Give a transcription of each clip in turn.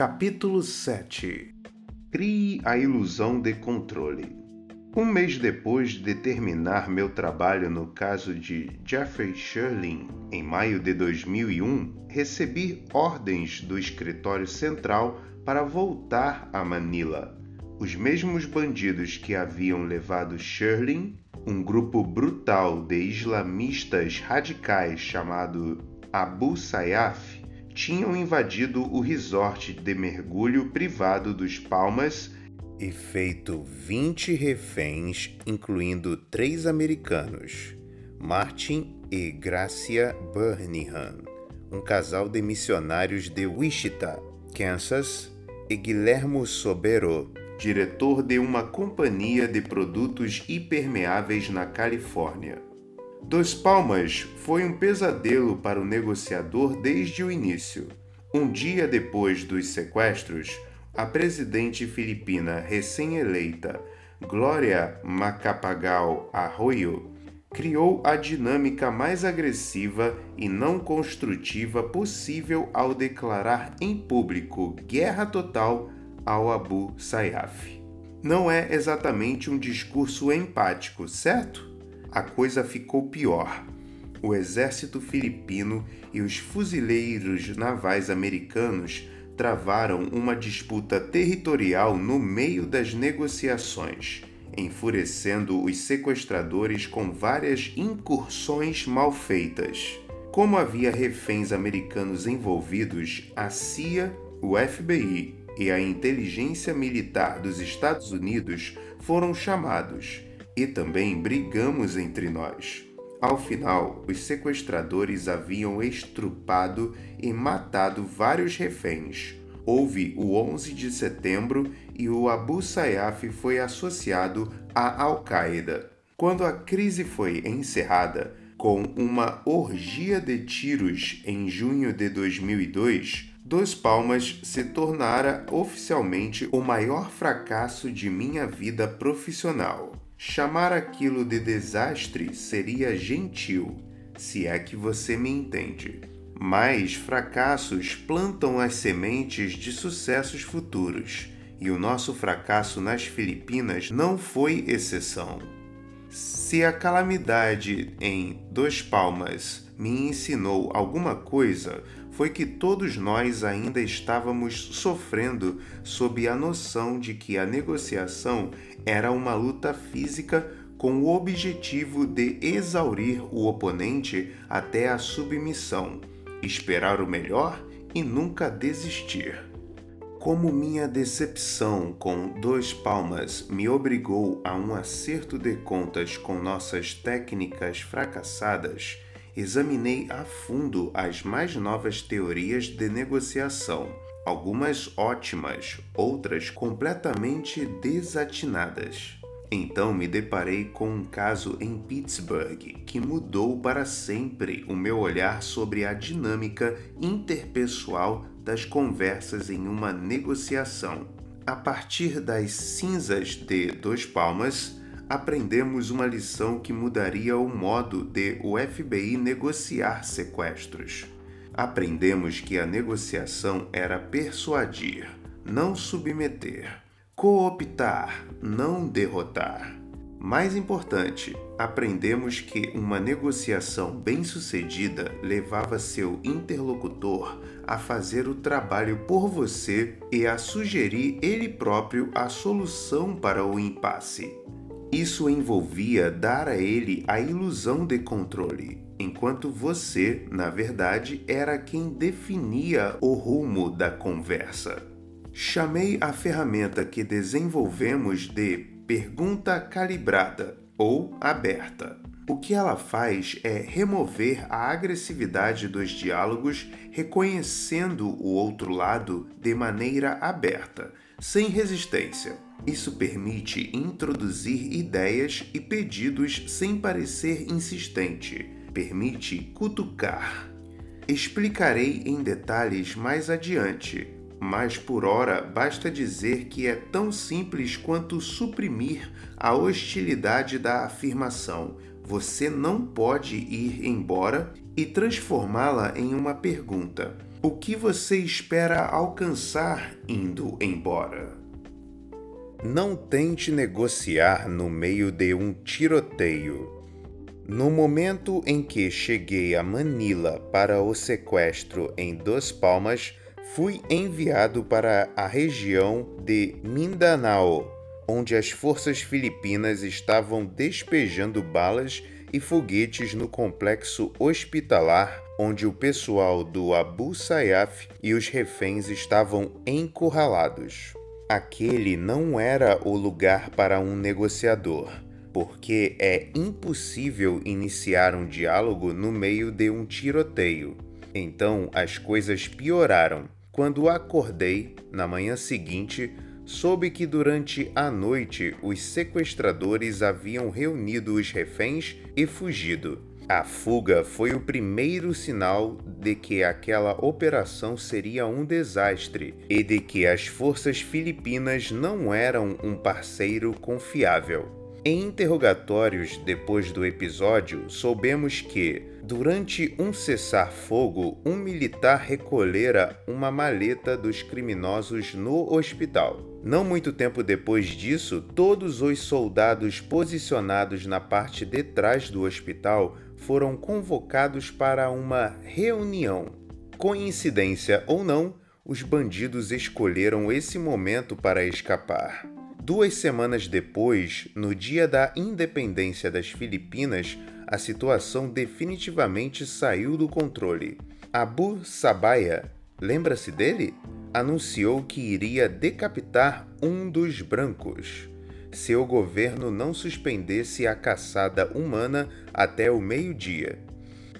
Capítulo 7 Crie a ilusão de controle. Um mês depois de terminar meu trabalho no caso de Jeffrey Sherlin, em maio de 2001, recebi ordens do escritório central para voltar a Manila. Os mesmos bandidos que haviam levado Sherlin, um grupo brutal de islamistas radicais chamado Abu Sayyaf, tinham invadido o resort de mergulho privado dos Palmas e feito 20 reféns, incluindo três americanos, Martin e Gracia Birmingham, um casal de missionários de Wichita, Kansas, e Guilhermo Sobero, diretor de uma companhia de produtos hipermeáveis na Califórnia. Dos Palmas foi um pesadelo para o negociador desde o início. Um dia depois dos sequestros, a presidente filipina recém-eleita, Glória Macapagal Arroyo, criou a dinâmica mais agressiva e não construtiva possível ao declarar em público guerra total ao Abu Sayyaf. Não é exatamente um discurso empático, certo? A coisa ficou pior. O exército filipino e os fuzileiros navais americanos travaram uma disputa territorial no meio das negociações, enfurecendo os sequestradores com várias incursões mal feitas. Como havia reféns americanos envolvidos, a CIA, o FBI e a inteligência militar dos Estados Unidos foram chamados e também brigamos entre nós. Ao final, os sequestradores haviam estrupado e matado vários reféns. Houve o 11 de setembro e o Abu Sayyaf foi associado à Al-Qaeda. Quando a crise foi encerrada, com uma orgia de tiros em junho de 2002, Dos Palmas se tornara oficialmente o maior fracasso de minha vida profissional. Chamar aquilo de desastre seria gentil, se é que você me entende. Mas fracassos plantam as sementes de sucessos futuros, e o nosso fracasso nas Filipinas não foi exceção. Se a calamidade em Dos Palmas me ensinou alguma coisa, foi que todos nós ainda estávamos sofrendo sob a noção de que a negociação era uma luta física com o objetivo de exaurir o oponente até a submissão, esperar o melhor e nunca desistir. Como minha decepção com dois palmas me obrigou a um acerto de contas com nossas técnicas fracassadas, examinei a fundo as mais novas teorias de negociação, algumas ótimas, outras completamente desatinadas. Então me deparei com um caso em Pittsburgh que mudou para sempre o meu olhar sobre a dinâmica interpessoal das conversas em uma negociação. A partir das cinzas de Dois Palmas, aprendemos uma lição que mudaria o modo de o FBI negociar sequestros. Aprendemos que a negociação era persuadir, não submeter cooptar, não derrotar. Mais importante, aprendemos que uma negociação bem-sucedida levava seu interlocutor a fazer o trabalho por você e a sugerir ele próprio a solução para o impasse. Isso envolvia dar a ele a ilusão de controle, enquanto você, na verdade, era quem definia o rumo da conversa. Chamei a ferramenta que desenvolvemos de pergunta calibrada ou aberta. O que ela faz é remover a agressividade dos diálogos, reconhecendo o outro lado de maneira aberta, sem resistência. Isso permite introduzir ideias e pedidos sem parecer insistente. Permite cutucar. Explicarei em detalhes mais adiante, mas por ora basta dizer que é tão simples quanto suprimir a hostilidade da afirmação. Você não pode ir embora e transformá-la em uma pergunta: O que você espera alcançar indo embora? Não tente negociar no meio de um tiroteio. No momento em que cheguei a Manila para o sequestro em Dos Palmas, fui enviado para a região de Mindanao, onde as forças filipinas estavam despejando balas e foguetes no complexo hospitalar onde o pessoal do Abu Sayyaf e os reféns estavam encurralados. Aquele não era o lugar para um negociador, porque é impossível iniciar um diálogo no meio de um tiroteio. Então as coisas pioraram quando acordei na manhã seguinte soube que durante a noite os sequestradores haviam reunido os reféns e fugido. A fuga foi o primeiro sinal de que aquela operação seria um desastre e de que as forças filipinas não eram um parceiro confiável. Em interrogatórios depois do episódio, soubemos que, durante um cessar-fogo, um militar recolhera uma maleta dos criminosos no hospital. Não muito tempo depois disso, todos os soldados posicionados na parte de trás do hospital foram convocados para uma reunião. Coincidência ou não, os bandidos escolheram esse momento para escapar. Duas semanas depois, no dia da independência das Filipinas, a situação definitivamente saiu do controle. Abu Sabaya, lembra-se dele? Anunciou que iria decapitar um dos brancos se o governo não suspendesse a caçada humana até o meio-dia.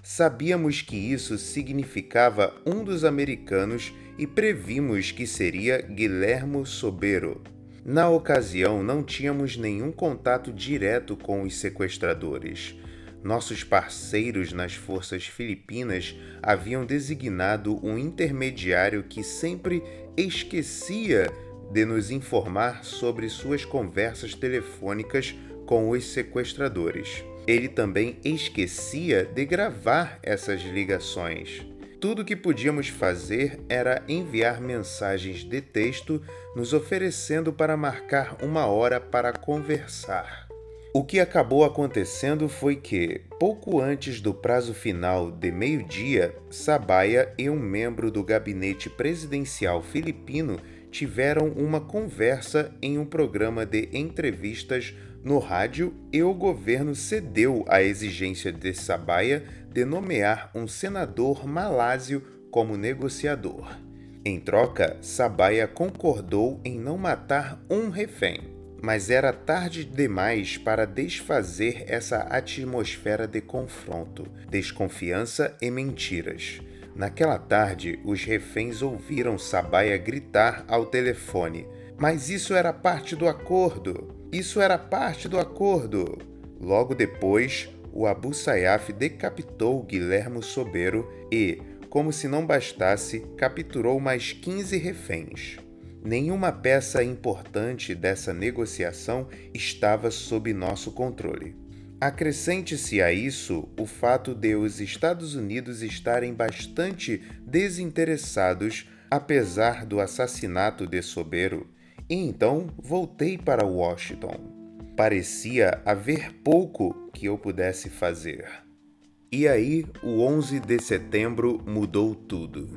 Sabíamos que isso significava um dos americanos e previmos que seria Guilhermo Sobero. Na ocasião, não tínhamos nenhum contato direto com os sequestradores. Nossos parceiros nas forças filipinas haviam designado um intermediário que sempre esquecia de nos informar sobre suas conversas telefônicas com os sequestradores. Ele também esquecia de gravar essas ligações. Tudo que podíamos fazer era enviar mensagens de texto nos oferecendo para marcar uma hora para conversar. O que acabou acontecendo foi que, pouco antes do prazo final de meio-dia, Sabaya e um membro do gabinete presidencial filipino tiveram uma conversa em um programa de entrevistas no rádio e o governo cedeu à exigência de Sabaya de nomear um senador malásio como negociador. Em troca, Sabaya concordou em não matar um refém, mas era tarde demais para desfazer essa atmosfera de confronto, desconfiança e mentiras. Naquela tarde, os reféns ouviram Sabaya gritar ao telefone: Mas isso era parte do acordo! Isso era parte do acordo! Logo depois, o Abu Sayyaf decapitou Guilhermo Sobero e, como se não bastasse, capturou mais 15 reféns. Nenhuma peça importante dessa negociação estava sob nosso controle. Acrescente-se a isso o fato de os Estados Unidos estarem bastante desinteressados apesar do assassinato de Sobero, e então voltei para Washington parecia haver pouco que eu pudesse fazer. E aí, o 11 de setembro mudou tudo.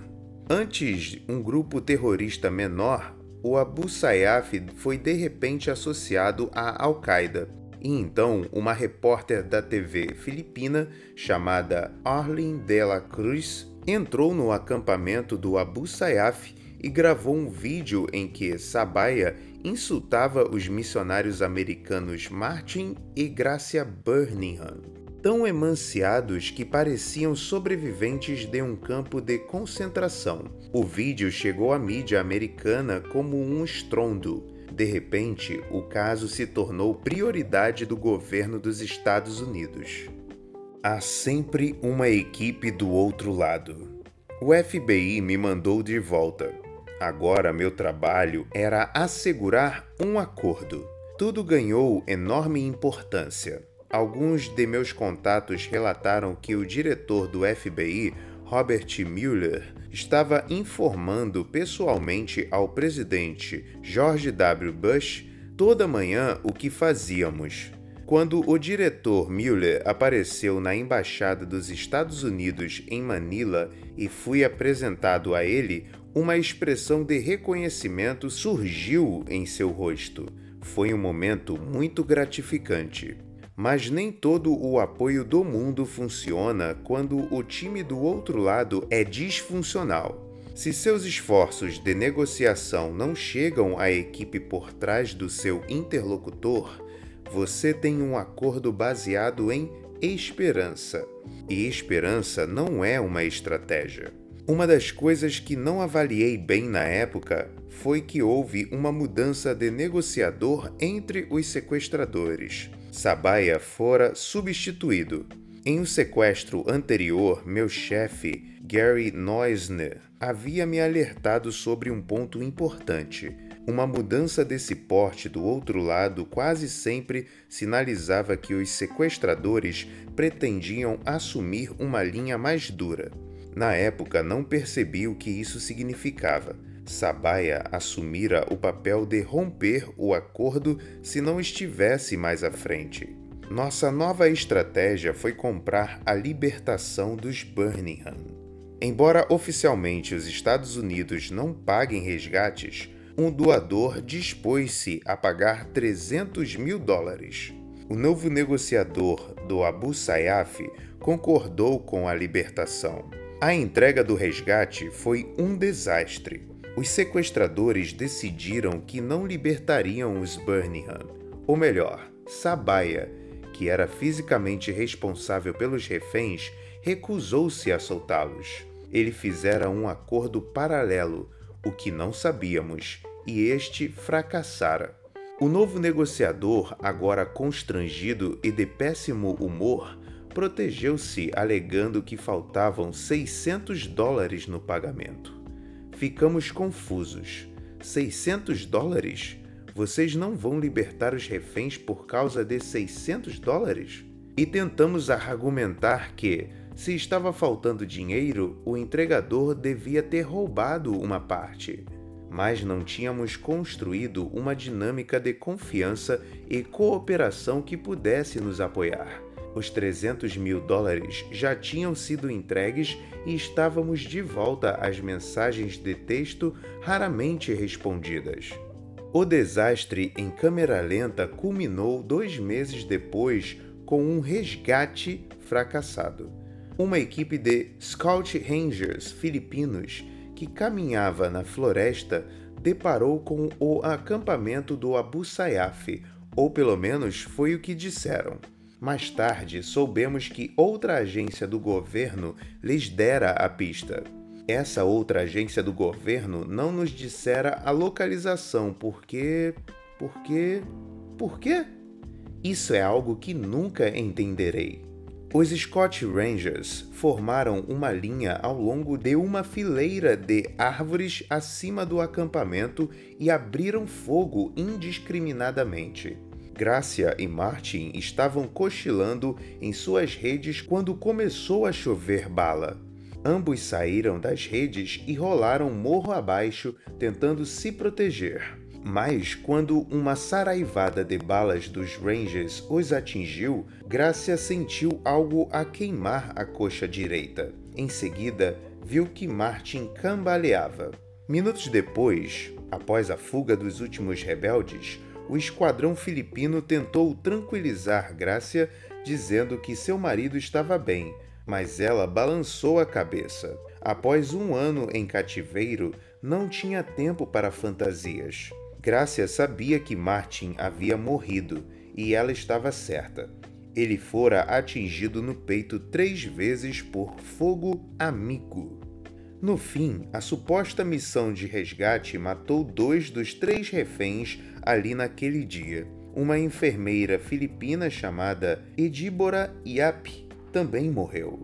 Antes, um grupo terrorista menor, o Abu Sayyaf, foi de repente associado à Al-Qaeda. E então, uma repórter da TV filipina chamada Arlene de la Cruz entrou no acampamento do Abu Sayyaf e gravou um vídeo em que Sabaya insultava os missionários americanos Martin e Gracia Birmingham, tão emanciados que pareciam sobreviventes de um campo de concentração. O vídeo chegou à mídia americana como um estrondo. De repente, o caso se tornou prioridade do governo dos Estados Unidos. Há sempre uma equipe do outro lado. O FBI me mandou de volta. Agora meu trabalho era assegurar um acordo. Tudo ganhou enorme importância. alguns de meus contatos relataram que o diretor do FBI, Robert Mueller, estava informando pessoalmente ao presidente George W. Bush toda manhã o que fazíamos. Quando o diretor Mueller apareceu na embaixada dos Estados Unidos em Manila e fui apresentado a ele, uma expressão de reconhecimento surgiu em seu rosto. Foi um momento muito gratificante. Mas nem todo o apoio do mundo funciona quando o time do outro lado é disfuncional. Se seus esforços de negociação não chegam à equipe por trás do seu interlocutor, você tem um acordo baseado em esperança. E esperança não é uma estratégia. Uma das coisas que não avaliei bem na época foi que houve uma mudança de negociador entre os sequestradores. Sabaya fora substituído. Em um sequestro anterior, meu chefe, Gary Neusner, havia me alertado sobre um ponto importante. Uma mudança desse porte do outro lado quase sempre sinalizava que os sequestradores pretendiam assumir uma linha mais dura. Na época, não percebi o que isso significava. Sabaya assumira o papel de romper o acordo se não estivesse mais à frente. Nossa nova estratégia foi comprar a libertação dos Birmingham. Embora oficialmente os Estados Unidos não paguem resgates, um doador dispôs-se a pagar 300 mil dólares. O novo negociador do Abu Sayyaf concordou com a libertação. A entrega do resgate foi um desastre. Os sequestradores decidiram que não libertariam os Birmingham, ou melhor, Sabaya, que era fisicamente responsável pelos reféns, recusou-se a soltá-los. Ele fizera um acordo paralelo o que não sabíamos, e este fracassara. O novo negociador, agora constrangido e de péssimo humor, protegeu-se alegando que faltavam 600 dólares no pagamento. Ficamos confusos. 600 dólares? Vocês não vão libertar os reféns por causa de 600 dólares? E tentamos argumentar que, se estava faltando dinheiro, o entregador devia ter roubado uma parte. Mas não tínhamos construído uma dinâmica de confiança e cooperação que pudesse nos apoiar. Os 300 mil dólares já tinham sido entregues e estávamos de volta às mensagens de texto raramente respondidas. O desastre em câmera lenta culminou dois meses depois com um resgate fracassado uma equipe de Scout Rangers filipinos que caminhava na floresta deparou com o acampamento do Abu Sayyaf, ou pelo menos foi o que disseram. Mais tarde, soubemos que outra agência do governo lhes dera a pista. Essa outra agência do governo não nos dissera a localização porque. porque. por quê? Isso é algo que nunca entenderei. Os Scott Rangers formaram uma linha ao longo de uma fileira de árvores acima do acampamento e abriram fogo indiscriminadamente. Gracia e Martin estavam cochilando em suas redes quando começou a chover bala. Ambos saíram das redes e rolaram morro abaixo, tentando se proteger. Mas quando uma saraivada de balas dos Rangers os atingiu, Gracia sentiu algo a queimar a coxa direita. Em seguida, viu que Martin cambaleava. Minutos depois, após a fuga dos últimos rebeldes, o esquadrão filipino tentou tranquilizar Gracia, dizendo que seu marido estava bem, mas ela balançou a cabeça. Após um ano em cativeiro, não tinha tempo para fantasias. Grácia sabia que Martin havia morrido e ela estava certa. Ele fora atingido no peito três vezes por fogo amigo. No fim, a suposta missão de resgate matou dois dos três reféns ali naquele dia. Uma enfermeira filipina chamada Edíbora Iap também morreu.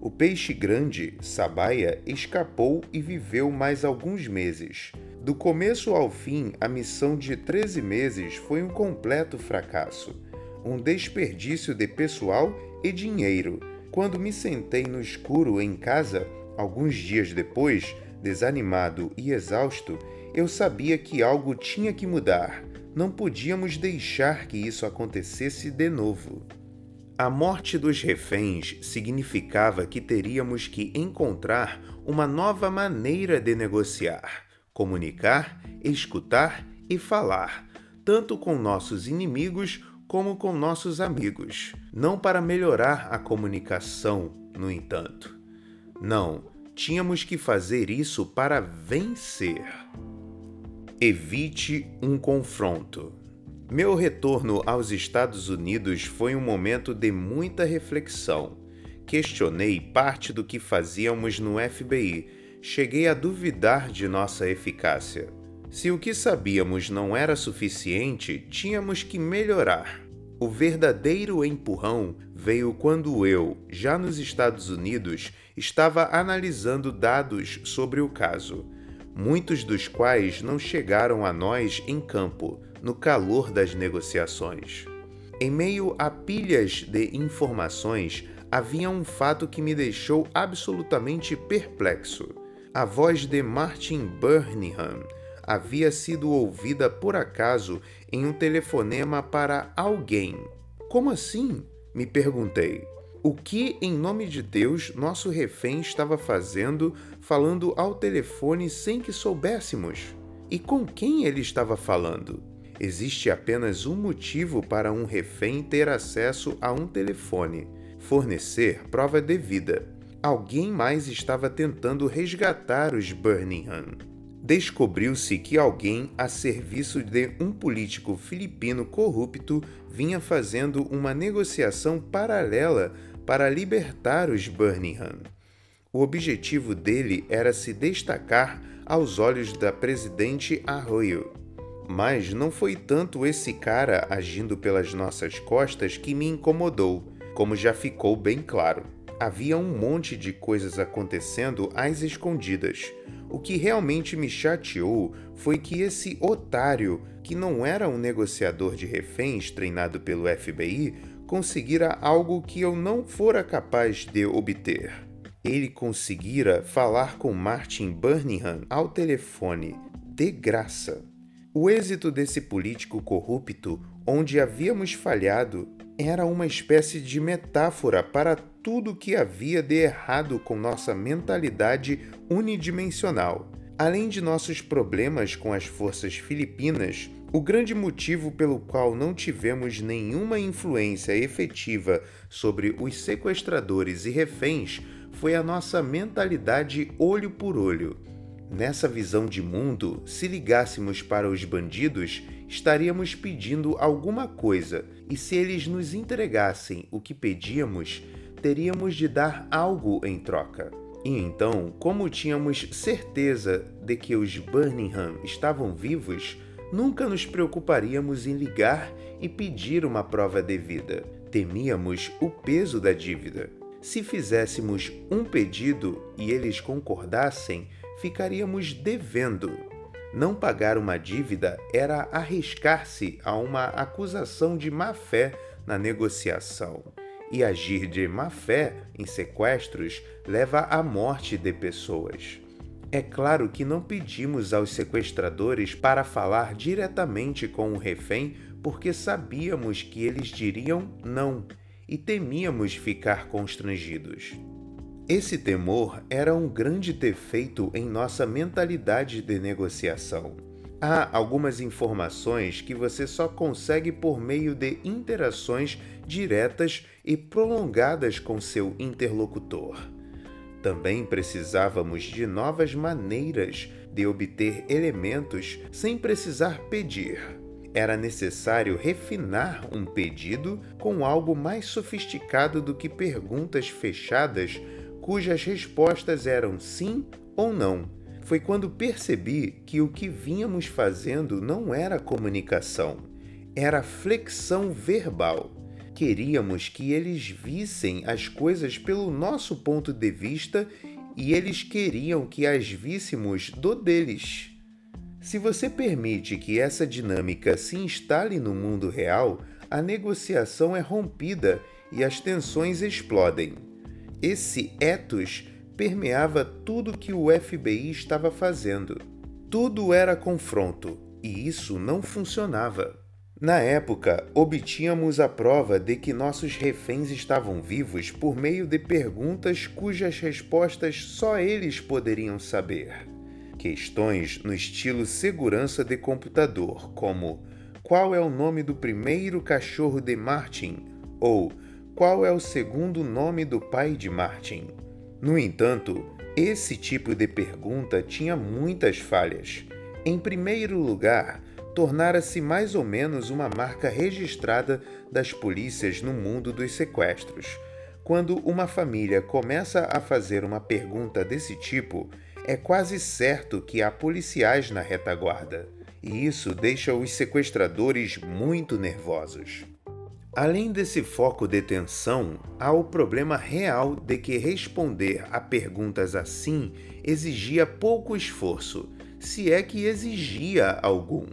O peixe grande, Sabaya, escapou e viveu mais alguns meses. Do começo ao fim, a missão de 13 meses foi um completo fracasso. um desperdício de pessoal e dinheiro. Quando me sentei no escuro em casa, alguns dias depois, desanimado e exausto, eu sabia que algo tinha que mudar. Não podíamos deixar que isso acontecesse de novo. A morte dos reféns significava que teríamos que encontrar uma nova maneira de negociar, comunicar, escutar e falar, tanto com nossos inimigos como com nossos amigos. Não para melhorar a comunicação, no entanto. Não, tínhamos que fazer isso para vencer. Evite um confronto. Meu retorno aos Estados Unidos foi um momento de muita reflexão. Questionei parte do que fazíamos no FBI. Cheguei a duvidar de nossa eficácia. Se o que sabíamos não era suficiente, tínhamos que melhorar. O verdadeiro empurrão veio quando eu, já nos Estados Unidos, estava analisando dados sobre o caso muitos dos quais não chegaram a nós em campo, no calor das negociações. Em meio a pilhas de informações, havia um fato que me deixou absolutamente perplexo. A voz de Martin Birmingham havia sido ouvida por acaso em um telefonema para alguém. Como assim? me perguntei. O que, em nome de Deus, nosso refém estava fazendo, falando ao telefone sem que soubéssemos? E com quem ele estava falando? Existe apenas um motivo para um refém ter acesso a um telefone: fornecer prova devida. Alguém mais estava tentando resgatar os Birmingham. Descobriu-se que alguém a serviço de um político filipino corrupto vinha fazendo uma negociação paralela para libertar os Birmingham. O objetivo dele era se destacar aos olhos da presidente Arroyo. Mas não foi tanto esse cara agindo pelas nossas costas que me incomodou, como já ficou bem claro. Havia um monte de coisas acontecendo às escondidas. O que realmente me chateou foi que esse otário, que não era um negociador de reféns treinado pelo FBI, conseguira algo que eu não fora capaz de obter. Ele conseguira falar com Martin Birmingham ao telefone, de graça. O êxito desse político corrupto, onde havíamos falhado, era uma espécie de metáfora para tudo que havia de errado com nossa mentalidade unidimensional. Além de nossos problemas com as forças filipinas, o grande motivo pelo qual não tivemos nenhuma influência efetiva sobre os sequestradores e reféns foi a nossa mentalidade olho por olho. Nessa visão de mundo, se ligássemos para os bandidos, estaríamos pedindo alguma coisa, e se eles nos entregassem o que pedíamos, teríamos de dar algo em troca. E então, como tínhamos certeza de que os Birmingham estavam vivos, nunca nos preocuparíamos em ligar e pedir uma prova devida. Temíamos o peso da dívida. Se fizéssemos um pedido e eles concordassem, ficaríamos devendo. Não pagar uma dívida era arriscar-se a uma acusação de má-fé na negociação. E agir de má-fé em sequestros leva à morte de pessoas. É claro que não pedimos aos sequestradores para falar diretamente com o refém porque sabíamos que eles diriam não e temíamos ficar constrangidos. Esse temor era um grande defeito em nossa mentalidade de negociação. Há algumas informações que você só consegue por meio de interações diretas e prolongadas com seu interlocutor. Também precisávamos de novas maneiras de obter elementos sem precisar pedir. Era necessário refinar um pedido com algo mais sofisticado do que perguntas fechadas cujas respostas eram sim ou não. Foi quando percebi que o que vínhamos fazendo não era comunicação, era flexão verbal. Queríamos que eles vissem as coisas pelo nosso ponto de vista e eles queriam que as víssemos do deles. Se você permite que essa dinâmica se instale no mundo real, a negociação é rompida e as tensões explodem. Esse ethos permeava tudo que o FBI estava fazendo. Tudo era confronto, e isso não funcionava. Na época, obtínhamos a prova de que nossos reféns estavam vivos por meio de perguntas cujas respostas só eles poderiam saber. Questões no estilo segurança de computador, como qual é o nome do primeiro cachorro de Martin? ou qual é o segundo nome do pai de Martin? No entanto, esse tipo de pergunta tinha muitas falhas. Em primeiro lugar, tornara-se mais ou menos uma marca registrada das polícias no mundo dos sequestros. Quando uma família começa a fazer uma pergunta desse tipo, é quase certo que há policiais na retaguarda, e isso deixa os sequestradores muito nervosos. Além desse foco de tensão, há o problema real de que responder a perguntas assim exigia pouco esforço, se é que exigia algum.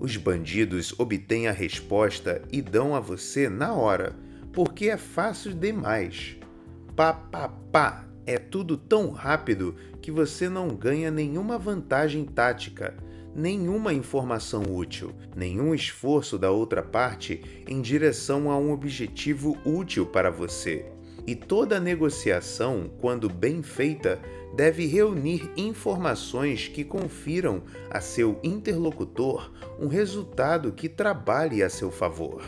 Os bandidos obtêm a resposta e dão a você na hora, porque é fácil demais. Pá, pá, pá, é tudo tão rápido que você não ganha nenhuma vantagem tática, nenhuma informação útil, nenhum esforço da outra parte em direção a um objetivo útil para você. E toda negociação, quando bem feita, deve reunir informações que confiram a seu interlocutor um resultado que trabalhe a seu favor.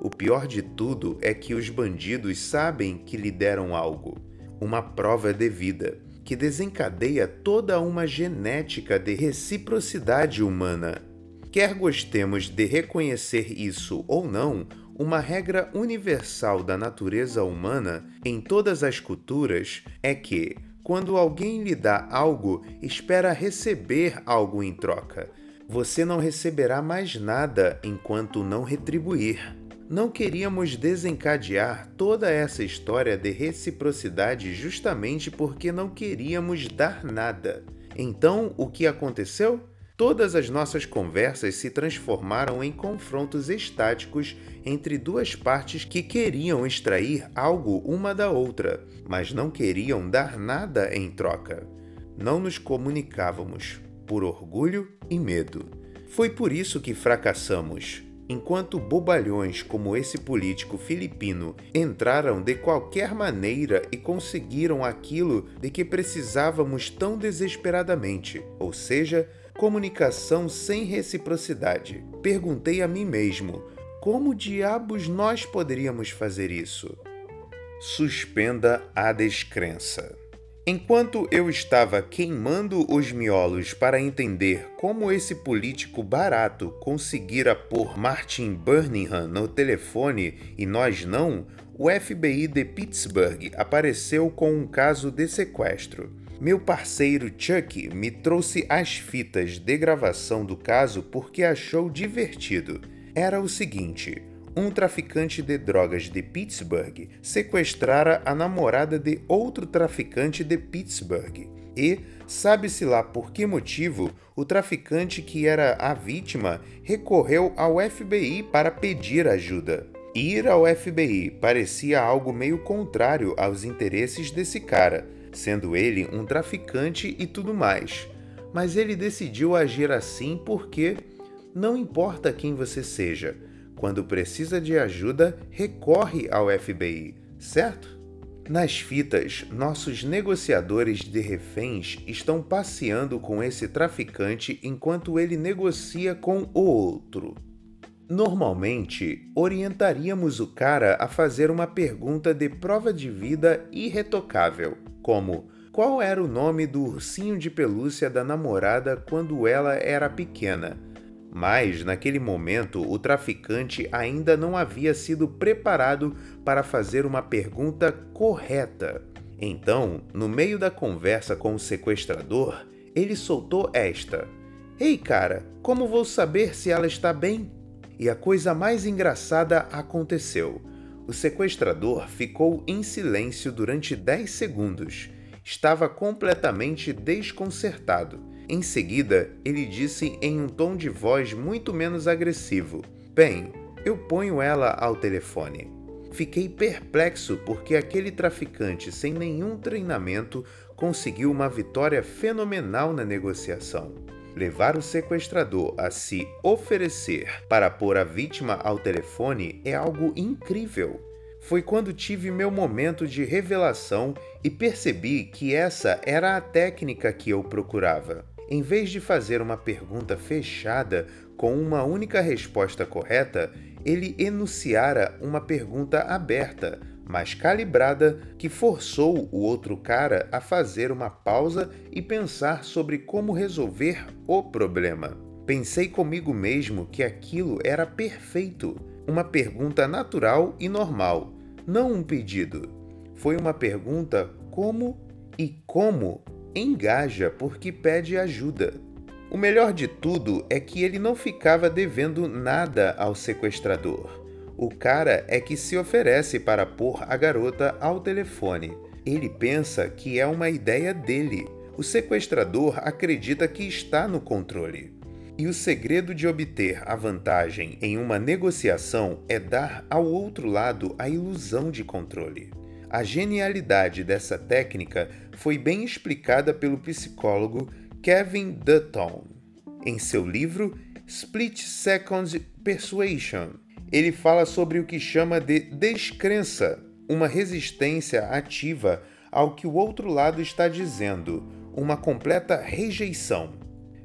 O pior de tudo é que os bandidos sabem que lhe deram algo, uma prova devida, que desencadeia toda uma genética de reciprocidade humana. Quer gostemos de reconhecer isso ou não, uma regra universal da natureza humana em todas as culturas é que quando alguém lhe dá algo, espera receber algo em troca. Você não receberá mais nada enquanto não retribuir. Não queríamos desencadear toda essa história de reciprocidade justamente porque não queríamos dar nada. Então, o que aconteceu? Todas as nossas conversas se transformaram em confrontos estáticos entre duas partes que queriam extrair algo uma da outra, mas não queriam dar nada em troca. Não nos comunicávamos, por orgulho e medo. Foi por isso que fracassamos. Enquanto bobalhões como esse político filipino entraram de qualquer maneira e conseguiram aquilo de que precisávamos tão desesperadamente, ou seja, comunicação sem reciprocidade. Perguntei a mim mesmo: como diabos nós poderíamos fazer isso? Suspenda a descrença. Enquanto eu estava queimando os miolos para entender como esse político barato conseguira pôr Martin Birmingham no telefone e nós não, o FBI de Pittsburgh apareceu com um caso de sequestro. Meu parceiro Chuck me trouxe as fitas de gravação do caso porque achou divertido. Era o seguinte: um traficante de drogas de Pittsburgh sequestrara a namorada de outro traficante de Pittsburgh. E, sabe-se lá por que motivo, o traficante que era a vítima recorreu ao FBI para pedir ajuda. Ir ao FBI parecia algo meio contrário aos interesses desse cara sendo ele um traficante e tudo mais. Mas ele decidiu agir assim porque não importa quem você seja, quando precisa de ajuda, recorre ao FBI, certo? Nas fitas, nossos negociadores de reféns estão passeando com esse traficante enquanto ele negocia com o outro. Normalmente, orientaríamos o cara a fazer uma pergunta de prova de vida irretocável como qual era o nome do ursinho de pelúcia da namorada quando ela era pequena. Mas, naquele momento, o traficante ainda não havia sido preparado para fazer uma pergunta correta. Então, no meio da conversa com o sequestrador, ele soltou esta: Ei, cara, como vou saber se ela está bem? E a coisa mais engraçada aconteceu. O sequestrador ficou em silêncio durante 10 segundos. Estava completamente desconcertado. Em seguida, ele disse em um tom de voz muito menos agressivo: Bem, eu ponho ela ao telefone. Fiquei perplexo porque aquele traficante sem nenhum treinamento conseguiu uma vitória fenomenal na negociação. Levar o sequestrador a se oferecer para pôr a vítima ao telefone é algo incrível. Foi quando tive meu momento de revelação e percebi que essa era a técnica que eu procurava. Em vez de fazer uma pergunta fechada com uma única resposta correta, ele enunciara uma pergunta aberta, mas calibrada, que forçou o outro cara a fazer uma pausa e pensar sobre como resolver o problema. Pensei comigo mesmo que aquilo era perfeito, uma pergunta natural e normal, não um pedido. Foi uma pergunta como e como engaja porque pede ajuda. O melhor de tudo é que ele não ficava devendo nada ao sequestrador. O cara é que se oferece para pôr a garota ao telefone. Ele pensa que é uma ideia dele. O sequestrador acredita que está no controle. E o segredo de obter a vantagem em uma negociação é dar ao outro lado a ilusão de controle. A genialidade dessa técnica foi bem explicada pelo psicólogo Kevin Dutton. Em seu livro Split Second Persuasion, ele fala sobre o que chama de descrença, uma resistência ativa ao que o outro lado está dizendo, uma completa rejeição.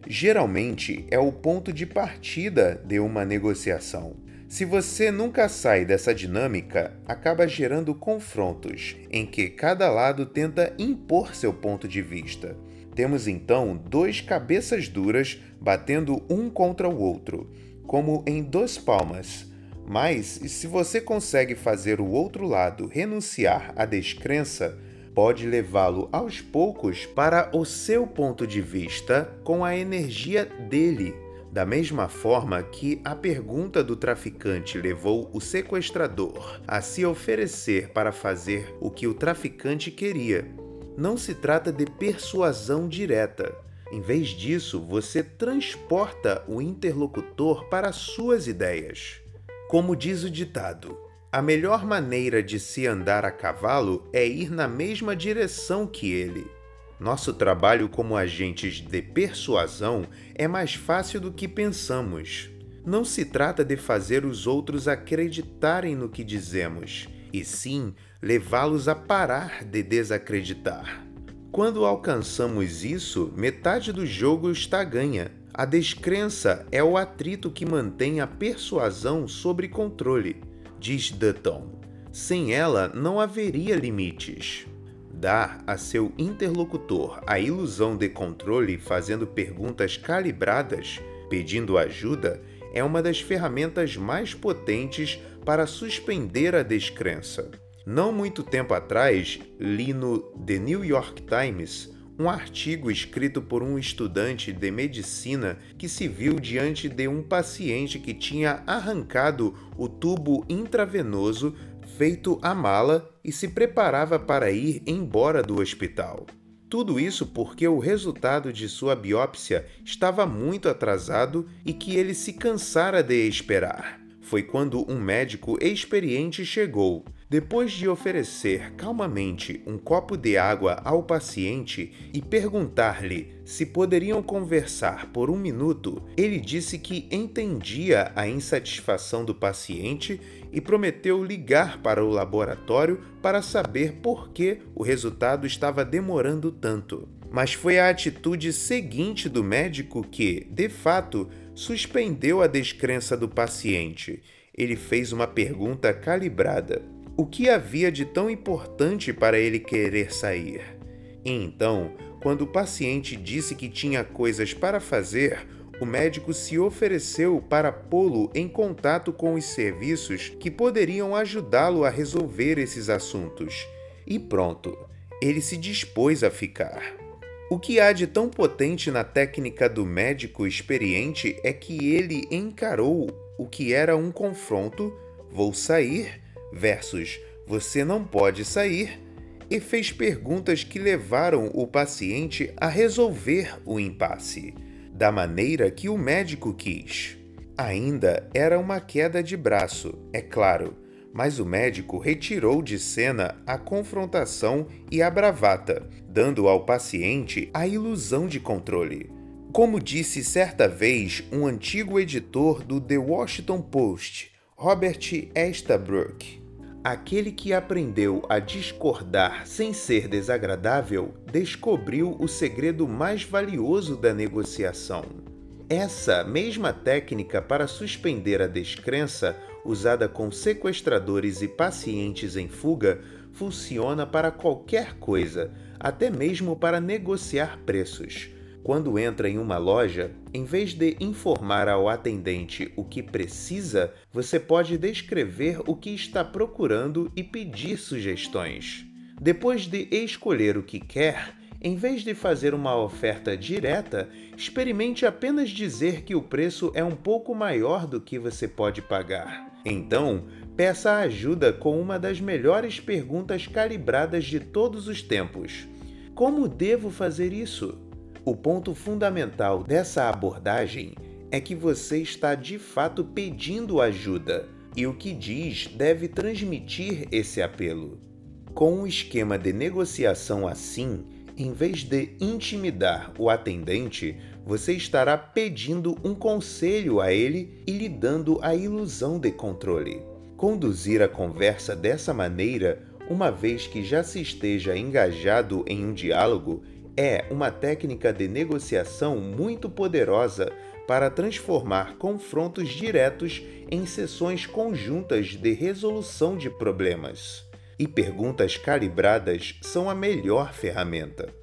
Geralmente é o ponto de partida de uma negociação. Se você nunca sai dessa dinâmica, acaba gerando confrontos em que cada lado tenta impor seu ponto de vista. Temos então dois cabeças duras batendo um contra o outro, como em duas palmas. Mas se você consegue fazer o outro lado renunciar à descrença, pode levá-lo aos poucos para o seu ponto de vista com a energia dele. Da mesma forma que a pergunta do traficante levou o sequestrador a se oferecer para fazer o que o traficante queria não se trata de persuasão direta. Em vez disso, você transporta o interlocutor para suas ideias. Como diz o ditado, a melhor maneira de se andar a cavalo é ir na mesma direção que ele. Nosso trabalho como agentes de persuasão é mais fácil do que pensamos. Não se trata de fazer os outros acreditarem no que dizemos, e sim levá-los a parar de desacreditar. Quando alcançamos isso, metade do jogo está ganha. A descrença é o atrito que mantém a persuasão sob controle, diz Dutton. Sem ela, não haveria limites. Dar a seu interlocutor a ilusão de controle fazendo perguntas calibradas, pedindo ajuda, é uma das ferramentas mais potentes para suspender a descrença. Não muito tempo atrás, li no The New York Times um artigo escrito por um estudante de medicina que se viu diante de um paciente que tinha arrancado o tubo intravenoso feito à mala e se preparava para ir embora do hospital. Tudo isso porque o resultado de sua biópsia estava muito atrasado e que ele se cansara de esperar foi quando um médico experiente chegou. Depois de oferecer calmamente um copo de água ao paciente e perguntar-lhe se poderiam conversar por um minuto, ele disse que entendia a insatisfação do paciente e prometeu ligar para o laboratório para saber por que o resultado estava demorando tanto. Mas foi a atitude seguinte do médico que, de fato, suspendeu a descrença do paciente. Ele fez uma pergunta calibrada: o que havia de tão importante para ele querer sair? E então, quando o paciente disse que tinha coisas para fazer, o médico se ofereceu para pô-lo em contato com os serviços que poderiam ajudá-lo a resolver esses assuntos. E pronto, ele se dispôs a ficar. O que há de tão potente na técnica do médico experiente é que ele encarou o que era um confronto, vou sair, versus você não pode sair, e fez perguntas que levaram o paciente a resolver o impasse, da maneira que o médico quis. Ainda era uma queda de braço, é claro, mas o médico retirou de cena a confrontação e a bravata, dando ao paciente a ilusão de controle. Como disse certa vez um antigo editor do The Washington Post, Robert Estabrook, aquele que aprendeu a discordar sem ser desagradável descobriu o segredo mais valioso da negociação. Essa mesma técnica para suspender a descrença, usada com sequestradores e pacientes em fuga, funciona para qualquer coisa, até mesmo para negociar preços. Quando entra em uma loja, em vez de informar ao atendente o que precisa, você pode descrever o que está procurando e pedir sugestões. Depois de escolher o que quer, em vez de fazer uma oferta direta, experimente apenas dizer que o preço é um pouco maior do que você pode pagar. Então, peça ajuda com uma das melhores perguntas calibradas de todos os tempos: Como devo fazer isso? O ponto fundamental dessa abordagem é que você está de fato pedindo ajuda e o que diz deve transmitir esse apelo. Com um esquema de negociação assim, em vez de intimidar o atendente, você estará pedindo um conselho a ele e lhe dando a ilusão de controle. Conduzir a conversa dessa maneira, uma vez que já se esteja engajado em um diálogo, é uma técnica de negociação muito poderosa para transformar confrontos diretos em sessões conjuntas de resolução de problemas. E perguntas calibradas são a melhor ferramenta.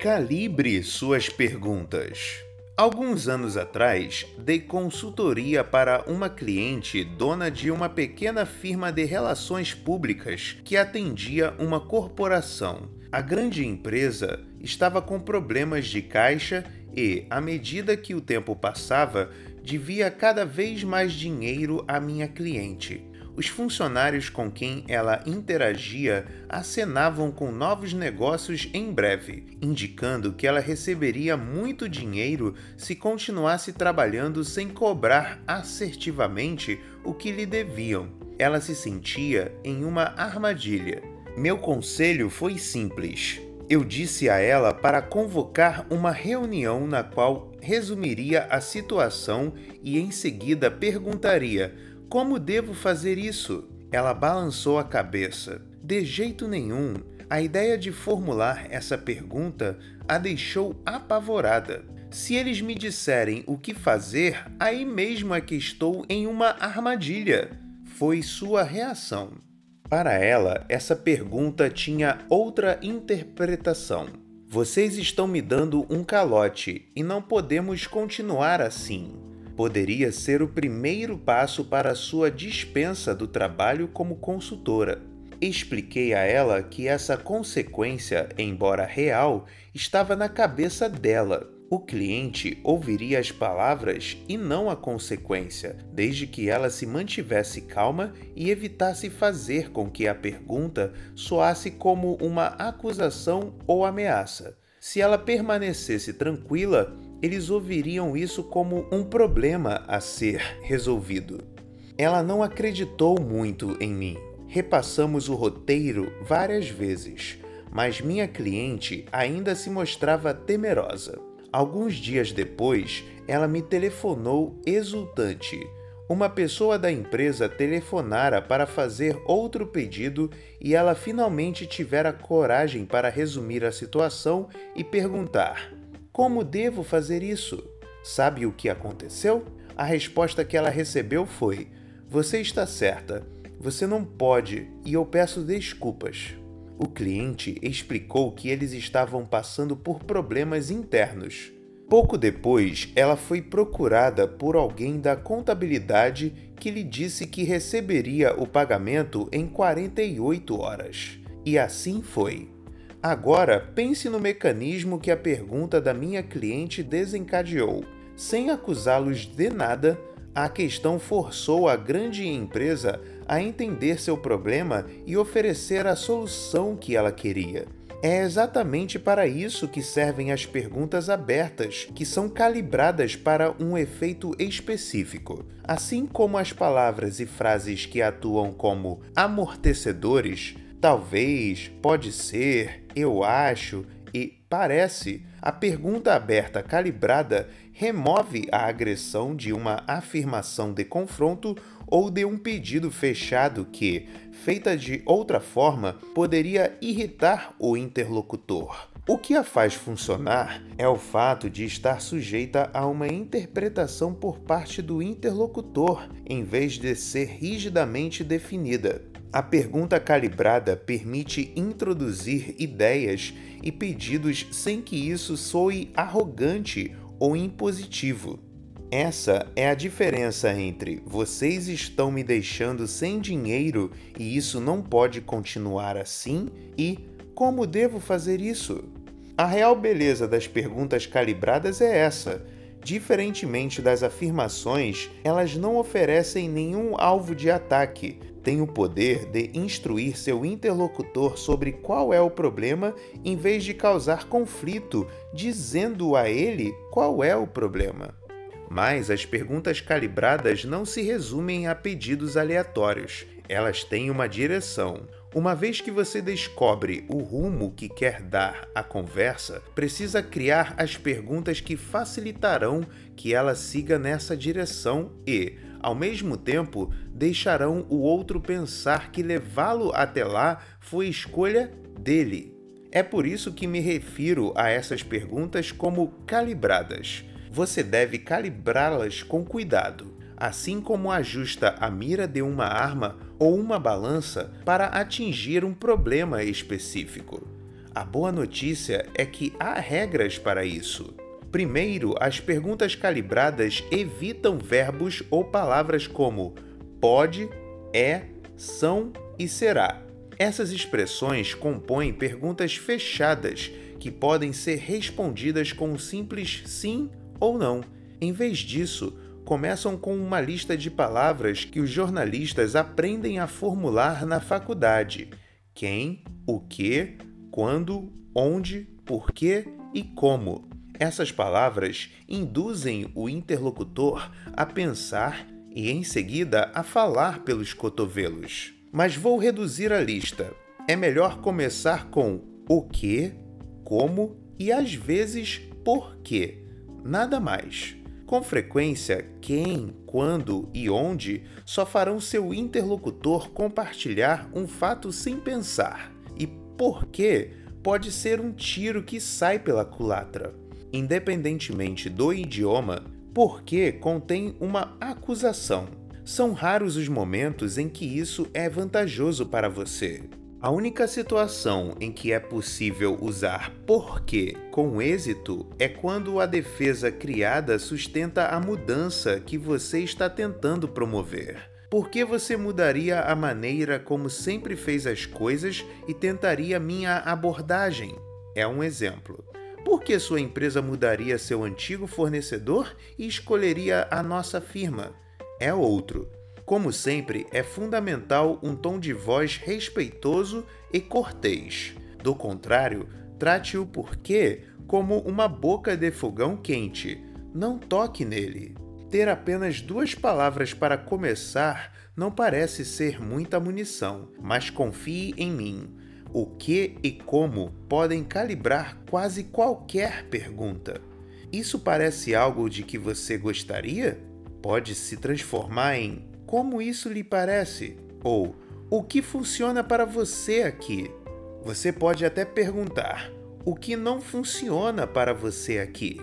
Calibre suas perguntas. Alguns anos atrás, dei consultoria para uma cliente dona de uma pequena firma de relações públicas que atendia uma corporação. A grande empresa estava com problemas de caixa e, à medida que o tempo passava, devia cada vez mais dinheiro à minha cliente. Os funcionários com quem ela interagia acenavam com novos negócios em breve, indicando que ela receberia muito dinheiro se continuasse trabalhando sem cobrar assertivamente o que lhe deviam. Ela se sentia em uma armadilha. Meu conselho foi simples eu disse a ela para convocar uma reunião na qual resumiria a situação e em seguida perguntaria: Como devo fazer isso? Ela balançou a cabeça. De jeito nenhum. A ideia de formular essa pergunta a deixou apavorada. Se eles me disserem o que fazer, aí mesmo é que estou em uma armadilha. Foi sua reação. Para ela, essa pergunta tinha outra interpretação. Vocês estão me dando um calote e não podemos continuar assim. Poderia ser o primeiro passo para sua dispensa do trabalho como consultora. Expliquei a ela que essa consequência, embora real, estava na cabeça dela o cliente ouviria as palavras e não a consequência, desde que ela se mantivesse calma e evitasse fazer com que a pergunta soasse como uma acusação ou ameaça. Se ela permanecesse tranquila, eles ouviriam isso como um problema a ser resolvido. Ela não acreditou muito em mim. Repassamos o roteiro várias vezes, mas minha cliente ainda se mostrava temerosa. Alguns dias depois, ela me telefonou exultante. Uma pessoa da empresa telefonara para fazer outro pedido e ela finalmente tivera coragem para resumir a situação e perguntar: Como devo fazer isso? Sabe o que aconteceu? A resposta que ela recebeu foi: Você está certa. Você não pode e eu peço desculpas. O cliente explicou que eles estavam passando por problemas internos. Pouco depois, ela foi procurada por alguém da contabilidade que lhe disse que receberia o pagamento em 48 horas. E assim foi. Agora, pense no mecanismo que a pergunta da minha cliente desencadeou. Sem acusá-los de nada, a questão forçou a grande empresa a entender seu problema e oferecer a solução que ela queria. É exatamente para isso que servem as perguntas abertas, que são calibradas para um efeito específico. Assim como as palavras e frases que atuam como amortecedores, talvez, pode ser, eu acho e parece, a pergunta aberta calibrada remove a agressão de uma afirmação de confronto ou de um pedido fechado que, feita de outra forma, poderia irritar o interlocutor. O que a faz funcionar é o fato de estar sujeita a uma interpretação por parte do interlocutor, em vez de ser rigidamente definida. A pergunta calibrada permite introduzir ideias e pedidos sem que isso soe arrogante ou impositivo. Essa é a diferença entre vocês estão me deixando sem dinheiro e isso não pode continuar assim e como devo fazer isso? A real beleza das perguntas calibradas é essa. Diferentemente das afirmações, elas não oferecem nenhum alvo de ataque, têm o poder de instruir seu interlocutor sobre qual é o problema em vez de causar conflito, dizendo a ele qual é o problema. Mas as perguntas calibradas não se resumem a pedidos aleatórios. Elas têm uma direção. Uma vez que você descobre o rumo que quer dar à conversa, precisa criar as perguntas que facilitarão que ela siga nessa direção e, ao mesmo tempo, deixarão o outro pensar que levá-lo até lá foi escolha dele. É por isso que me refiro a essas perguntas como calibradas você deve calibrá-las com cuidado, assim como ajusta a mira de uma arma ou uma balança para atingir um problema específico. A boa notícia é que há regras para isso. Primeiro, as perguntas calibradas evitam verbos ou palavras como pode, é, são e será. Essas expressões compõem perguntas fechadas que podem ser respondidas com um simples sim ou não. Em vez disso, começam com uma lista de palavras que os jornalistas aprendem a formular na faculdade: quem, o que, quando, onde, por quê e como. Essas palavras induzem o interlocutor a pensar e, em seguida, a falar pelos cotovelos. Mas vou reduzir a lista. É melhor começar com o que, como e às vezes por quê nada mais. Com frequência, quem, quando e onde só farão seu interlocutor compartilhar um fato sem pensar, e por que pode ser um tiro que sai pela culatra. Independentemente do idioma, porque contém uma acusação. São raros os momentos em que isso é vantajoso para você. A única situação em que é possível usar porque com êxito é quando a defesa criada sustenta a mudança que você está tentando promover. Por que você mudaria a maneira como sempre fez as coisas e tentaria minha abordagem? É um exemplo. Por que sua empresa mudaria seu antigo fornecedor e escolheria a nossa firma? É outro. Como sempre, é fundamental um tom de voz respeitoso e cortês. Do contrário, trate o porquê como uma boca de fogão quente. Não toque nele. Ter apenas duas palavras para começar não parece ser muita munição, mas confie em mim. O que e como podem calibrar quase qualquer pergunta. Isso parece algo de que você gostaria? Pode se transformar em como isso lhe parece? Ou o que funciona para você aqui? Você pode até perguntar o que não funciona para você aqui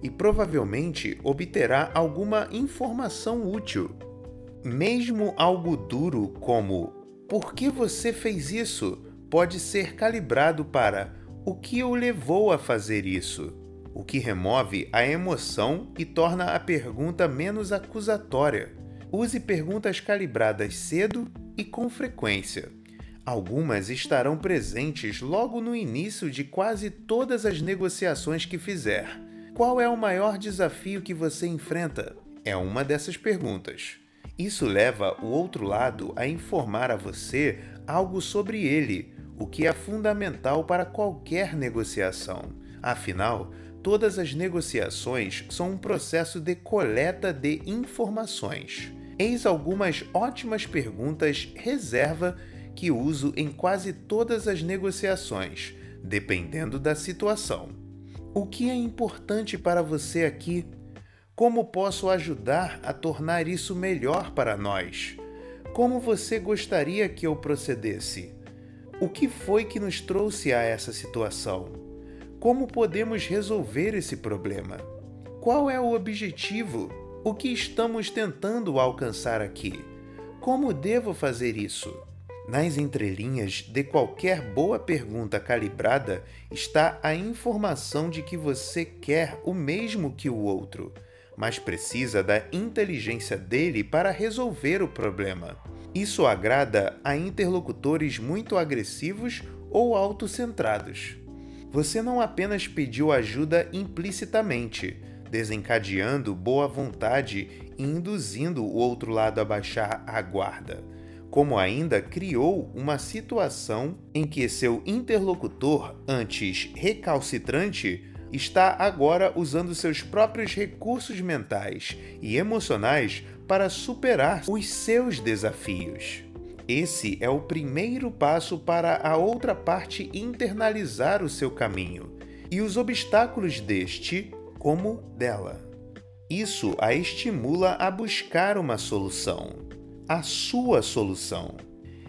e provavelmente obterá alguma informação útil. Mesmo algo duro como por que você fez isso pode ser calibrado para o que o levou a fazer isso, o que remove a emoção e torna a pergunta menos acusatória. Use perguntas calibradas cedo e com frequência. Algumas estarão presentes logo no início de quase todas as negociações que fizer. Qual é o maior desafio que você enfrenta? É uma dessas perguntas. Isso leva o outro lado a informar a você algo sobre ele, o que é fundamental para qualquer negociação. Afinal, todas as negociações são um processo de coleta de informações. Eis algumas ótimas perguntas reserva que uso em quase todas as negociações, dependendo da situação. O que é importante para você aqui? Como posso ajudar a tornar isso melhor para nós? Como você gostaria que eu procedesse? O que foi que nos trouxe a essa situação? Como podemos resolver esse problema? Qual é o objetivo? O que estamos tentando alcançar aqui? Como devo fazer isso? Nas entrelinhas de qualquer boa pergunta calibrada está a informação de que você quer o mesmo que o outro, mas precisa da inteligência dele para resolver o problema. Isso agrada a interlocutores muito agressivos ou autocentrados. Você não apenas pediu ajuda implicitamente, desencadeando boa vontade e induzindo o outro lado a baixar a guarda, como ainda criou uma situação em que seu interlocutor, antes recalcitrante, está agora usando seus próprios recursos mentais e emocionais para superar os seus desafios. Esse é o primeiro passo para a outra parte internalizar o seu caminho e os obstáculos deste, como dela. Isso a estimula a buscar uma solução, a sua solução.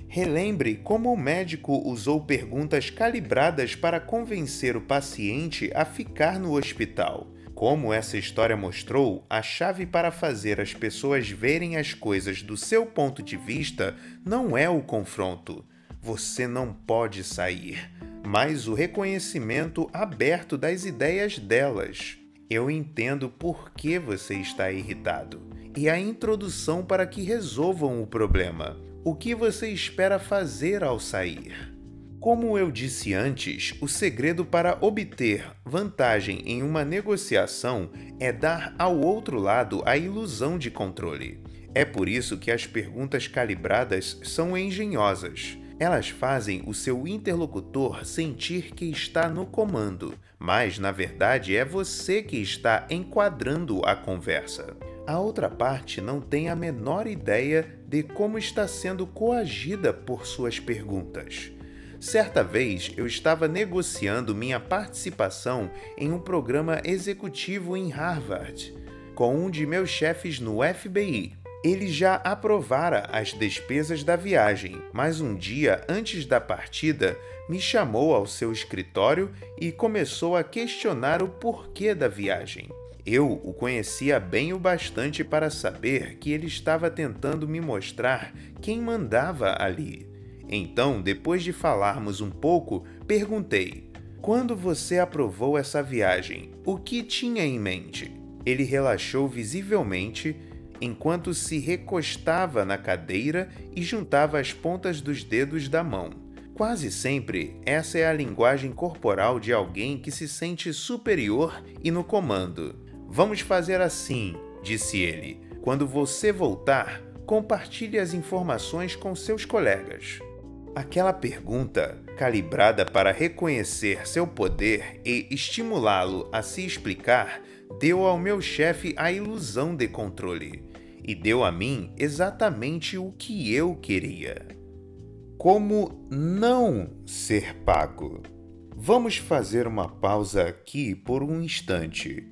Relembre como o médico usou perguntas calibradas para convencer o paciente a ficar no hospital como essa história mostrou, a chave para fazer as pessoas verem as coisas do seu ponto de vista não é o confronto. Você não pode sair, mas o reconhecimento aberto das ideias delas. Eu entendo por que você está irritado e a introdução para que resolvam o problema. O que você espera fazer ao sair? Como eu disse antes, o segredo para obter vantagem em uma negociação é dar ao outro lado a ilusão de controle. É por isso que as perguntas calibradas são engenhosas. Elas fazem o seu interlocutor sentir que está no comando, mas na verdade é você que está enquadrando a conversa. A outra parte não tem a menor ideia de como está sendo coagida por suas perguntas. Certa vez eu estava negociando minha participação em um programa executivo em Harvard com um de meus chefes no FBI. Ele já aprovara as despesas da viagem, mas um dia antes da partida me chamou ao seu escritório e começou a questionar o porquê da viagem. Eu o conhecia bem o bastante para saber que ele estava tentando me mostrar quem mandava ali. Então, depois de falarmos um pouco, perguntei: Quando você aprovou essa viagem, o que tinha em mente? Ele relaxou visivelmente enquanto se recostava na cadeira e juntava as pontas dos dedos da mão. Quase sempre, essa é a linguagem corporal de alguém que se sente superior e no comando. Vamos fazer assim, disse ele. Quando você voltar, compartilhe as informações com seus colegas. Aquela pergunta, calibrada para reconhecer seu poder e estimulá-lo a se explicar, deu ao meu chefe a ilusão de controle e deu a mim exatamente o que eu queria. Como não ser pago? Vamos fazer uma pausa aqui por um instante,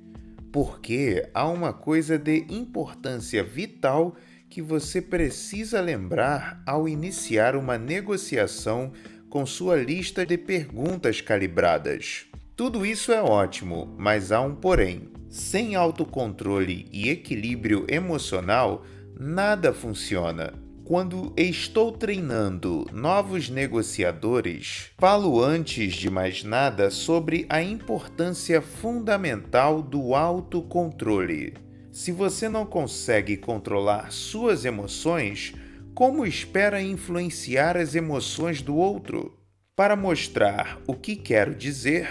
porque há uma coisa de importância vital que você precisa lembrar ao iniciar uma negociação com sua lista de perguntas calibradas. Tudo isso é ótimo, mas há um porém. Sem autocontrole e equilíbrio emocional, nada funciona. Quando estou treinando novos negociadores, falo antes de mais nada sobre a importância fundamental do autocontrole. Se você não consegue controlar suas emoções, como espera influenciar as emoções do outro? Para mostrar o que quero dizer,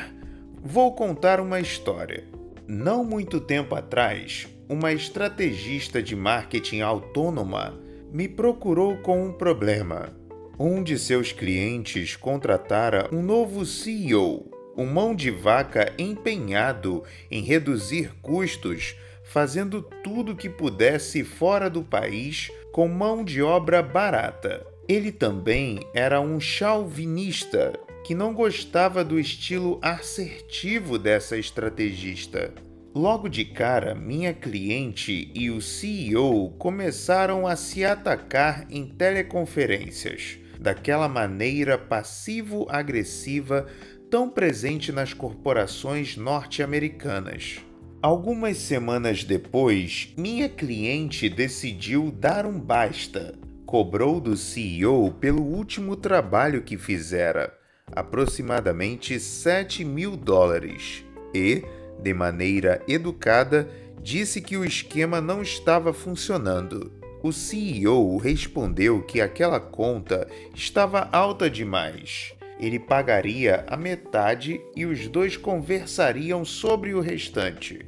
vou contar uma história. Não muito tempo atrás, uma estrategista de marketing autônoma me procurou com um problema. Um de seus clientes contratara um novo CEO, um mão de vaca empenhado em reduzir custos, fazendo tudo que pudesse fora do país com mão de obra barata. Ele também era um chauvinista que não gostava do estilo assertivo dessa estrategista. Logo de cara, minha cliente e o CEO começaram a se atacar em teleconferências, daquela maneira passivo-agressiva tão presente nas corporações norte-americanas. Algumas semanas depois, minha cliente decidiu dar um basta. Cobrou do CEO pelo último trabalho que fizera aproximadamente 7 mil dólares e, de maneira educada, disse que o esquema não estava funcionando. O CEO respondeu que aquela conta estava alta demais. Ele pagaria a metade e os dois conversariam sobre o restante.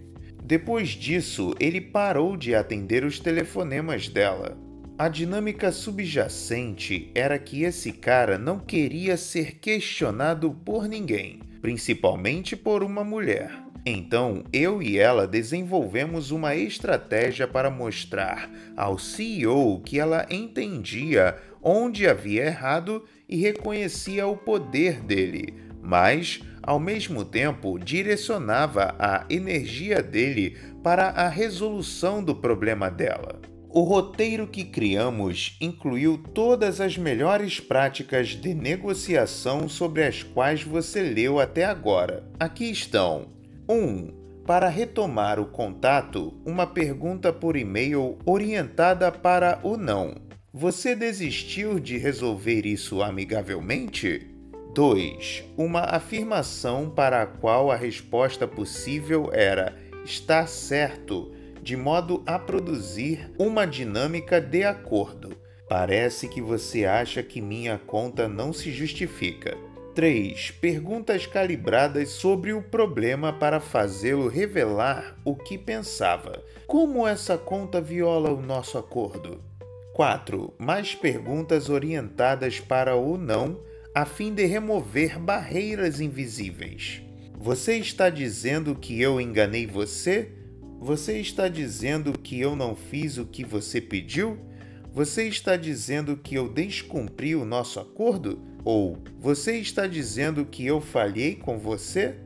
Depois disso, ele parou de atender os telefonemas dela. A dinâmica subjacente era que esse cara não queria ser questionado por ninguém, principalmente por uma mulher. Então, eu e ela desenvolvemos uma estratégia para mostrar ao CEO que ela entendia onde havia errado e reconhecia o poder dele, mas, ao mesmo tempo, direcionava a energia dele para a resolução do problema dela. O roteiro que criamos incluiu todas as melhores práticas de negociação sobre as quais você leu até agora. Aqui estão: 1. Para retomar o contato, uma pergunta por e-mail orientada para o não. Você desistiu de resolver isso amigavelmente? 2. Uma afirmação para a qual a resposta possível era está certo de modo a produzir uma dinâmica de acordo. Parece que você acha que minha conta não se justifica. 3. Perguntas calibradas sobre o problema para fazê-lo revelar o que pensava. Como essa conta viola o nosso acordo? 4. Mais perguntas orientadas para o não, a fim de remover barreiras invisíveis. Você está dizendo que eu enganei você? Você está dizendo que eu não fiz o que você pediu? Você está dizendo que eu descumpri o nosso acordo? Ou você está dizendo que eu falhei com você?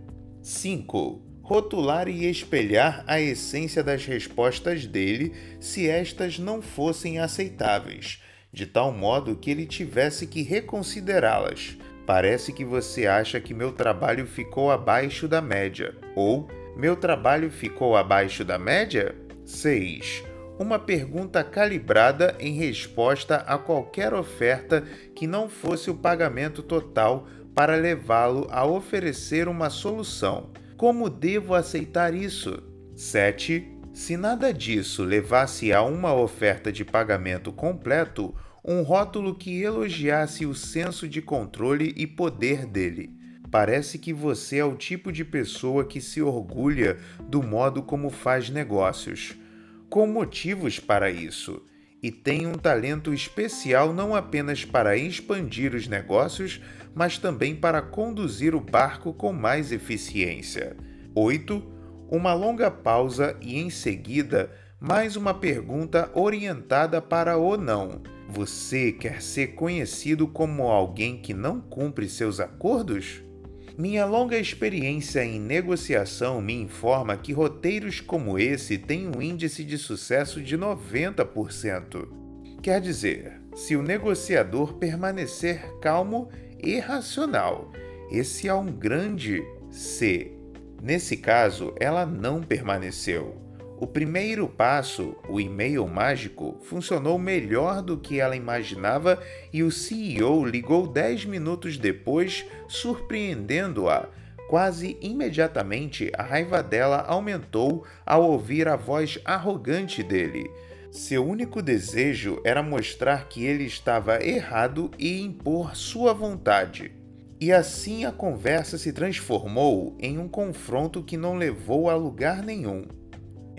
5. Rotular e espelhar a essência das respostas dele se estas não fossem aceitáveis, de tal modo que ele tivesse que reconsiderá-las. Parece que você acha que meu trabalho ficou abaixo da média, ou meu trabalho ficou abaixo da média? 6. Uma pergunta calibrada em resposta a qualquer oferta que não fosse o pagamento total para levá-lo a oferecer uma solução. Como devo aceitar isso? 7. Se nada disso levasse a uma oferta de pagamento completo, um rótulo que elogiasse o senso de controle e poder dele. Parece que você é o tipo de pessoa que se orgulha do modo como faz negócios, com motivos para isso, e tem um talento especial não apenas para expandir os negócios, mas também para conduzir o barco com mais eficiência. 8. Uma longa pausa e em seguida mais uma pergunta orientada para o não. Você quer ser conhecido como alguém que não cumpre seus acordos? Minha longa experiência em negociação me informa que roteiros como esse têm um índice de sucesso de 90%. Quer dizer, se o negociador permanecer calmo e racional, esse é um grande C. Nesse caso, ela não permaneceu. O primeiro passo, o e-mail mágico, funcionou melhor do que ela imaginava e o CEO ligou 10 minutos depois, surpreendendo-a. Quase imediatamente, a raiva dela aumentou ao ouvir a voz arrogante dele. Seu único desejo era mostrar que ele estava errado e impor sua vontade. E assim a conversa se transformou em um confronto que não levou a lugar nenhum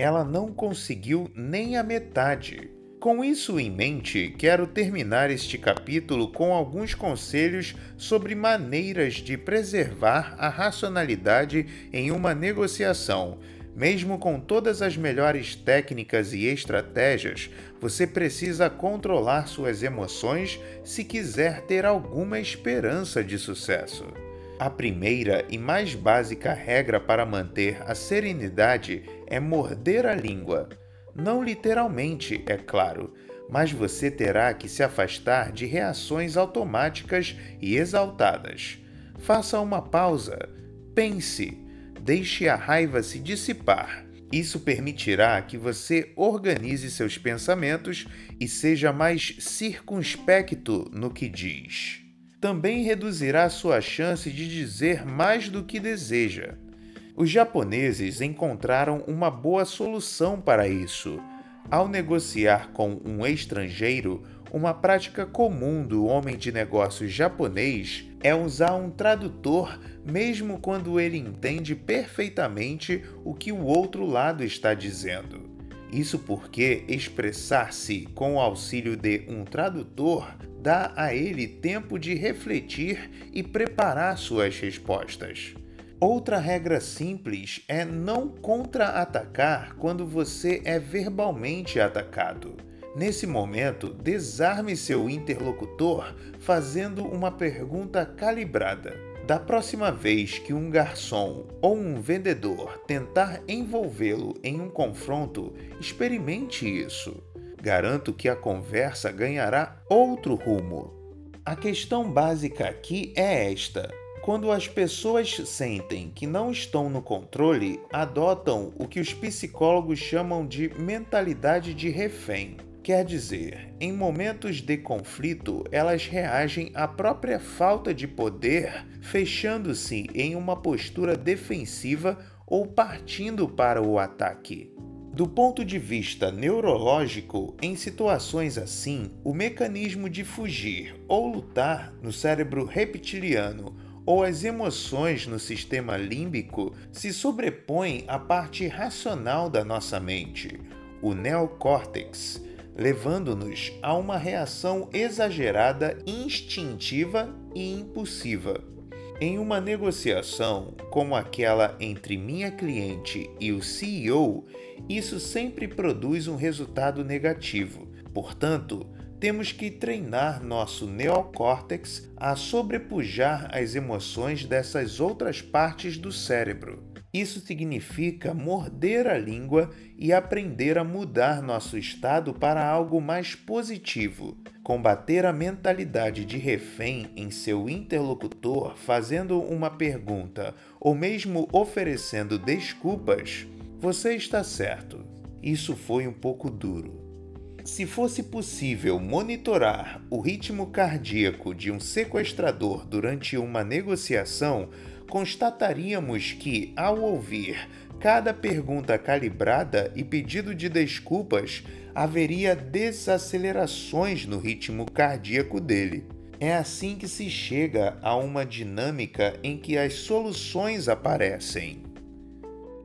ela não conseguiu nem a metade. Com isso em mente, quero terminar este capítulo com alguns conselhos sobre maneiras de preservar a racionalidade em uma negociação. Mesmo com todas as melhores técnicas e estratégias, você precisa controlar suas emoções se quiser ter alguma esperança de sucesso. A primeira e mais básica regra para manter a serenidade é morder a língua. Não literalmente, é claro, mas você terá que se afastar de reações automáticas e exaltadas. Faça uma pausa, pense, deixe a raiva se dissipar. Isso permitirá que você organize seus pensamentos e seja mais circunspecto no que diz. Também reduzirá sua chance de dizer mais do que deseja. Os japoneses encontraram uma boa solução para isso. Ao negociar com um estrangeiro, uma prática comum do homem de negócios japonês é usar um tradutor, mesmo quando ele entende perfeitamente o que o outro lado está dizendo. Isso porque expressar-se com o auxílio de um tradutor dá a ele tempo de refletir e preparar suas respostas. Outra regra simples é não contra-atacar quando você é verbalmente atacado. Nesse momento, desarme seu interlocutor fazendo uma pergunta calibrada. Da próxima vez que um garçom ou um vendedor tentar envolvê-lo em um confronto, experimente isso. Garanto que a conversa ganhará outro rumo. A questão básica aqui é esta: quando as pessoas sentem que não estão no controle, adotam o que os psicólogos chamam de mentalidade de refém. Quer dizer, em momentos de conflito, elas reagem à própria falta de poder, fechando-se em uma postura defensiva ou partindo para o ataque. Do ponto de vista neurológico, em situações assim, o mecanismo de fugir ou lutar no cérebro reptiliano ou as emoções no sistema límbico se sobrepõem à parte racional da nossa mente, o neocórtex, levando-nos a uma reação exagerada, instintiva e impulsiva. Em uma negociação como aquela entre minha cliente e o CEO, isso sempre produz um resultado negativo. Portanto, temos que treinar nosso neocórtex a sobrepujar as emoções dessas outras partes do cérebro. Isso significa morder a língua e aprender a mudar nosso estado para algo mais positivo. Combater a mentalidade de refém em seu interlocutor fazendo uma pergunta ou mesmo oferecendo desculpas, você está certo. Isso foi um pouco duro. Se fosse possível monitorar o ritmo cardíaco de um sequestrador durante uma negociação, constataríamos que, ao ouvir cada pergunta calibrada e pedido de desculpas, haveria desacelerações no ritmo cardíaco dele. É assim que se chega a uma dinâmica em que as soluções aparecem.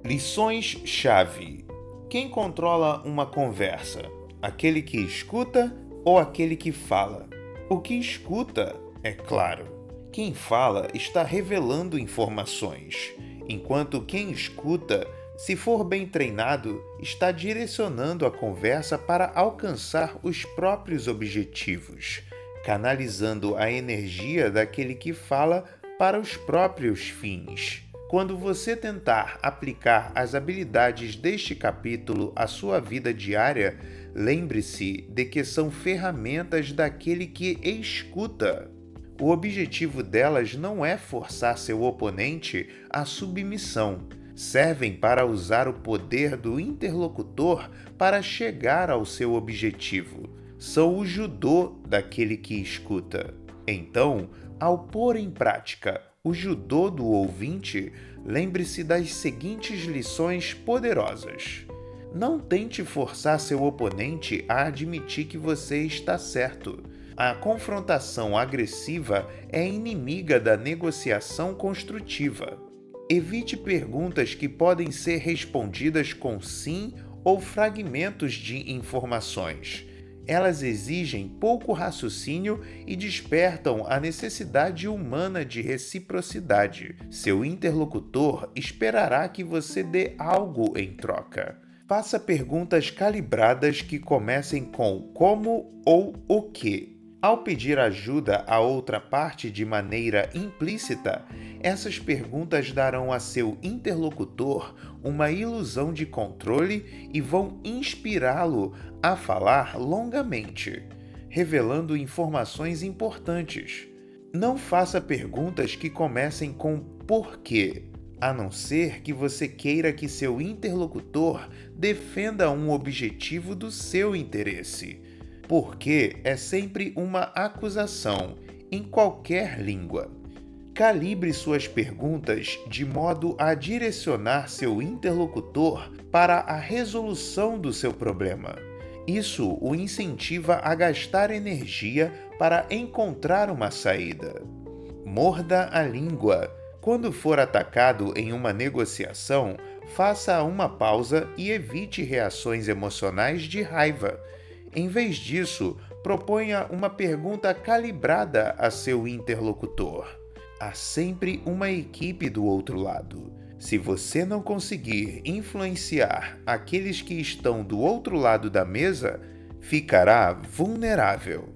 Lições-chave: Quem controla uma conversa? aquele que escuta ou aquele que fala? O que escuta, é claro. Quem fala está revelando informações, enquanto quem escuta, se for bem treinado, está direcionando a conversa para alcançar os próprios objetivos, canalizando a energia daquele que fala para os próprios fins. Quando você tentar aplicar as habilidades deste capítulo à sua vida diária, lembre-se de que são ferramentas daquele que escuta. O objetivo delas não é forçar seu oponente à submissão. Servem para usar o poder do interlocutor para chegar ao seu objetivo. São o judô daquele que escuta. Então, ao pôr em prática o judô do ouvinte, lembre-se das seguintes lições poderosas. Não tente forçar seu oponente a admitir que você está certo. A confrontação agressiva é inimiga da negociação construtiva. Evite perguntas que podem ser respondidas com sim ou fragmentos de informações. Elas exigem pouco raciocínio e despertam a necessidade humana de reciprocidade. Seu interlocutor esperará que você dê algo em troca. Faça perguntas calibradas que comecem com como ou o que ao pedir ajuda a outra parte de maneira implícita, essas perguntas darão a seu interlocutor uma ilusão de controle e vão inspirá-lo a falar longamente, revelando informações importantes. Não faça perguntas que comecem com porquê, a não ser que você queira que seu interlocutor defenda um objetivo do seu interesse porque é sempre uma acusação em qualquer língua. Calibre suas perguntas de modo a direcionar seu interlocutor para a resolução do seu problema. Isso o incentiva a gastar energia para encontrar uma saída. Morda a língua. Quando for atacado em uma negociação, faça uma pausa e evite reações emocionais de raiva em vez disso, proponha uma pergunta calibrada a seu interlocutor. Há sempre uma equipe do outro lado. Se você não conseguir influenciar aqueles que estão do outro lado da mesa, ficará vulnerável.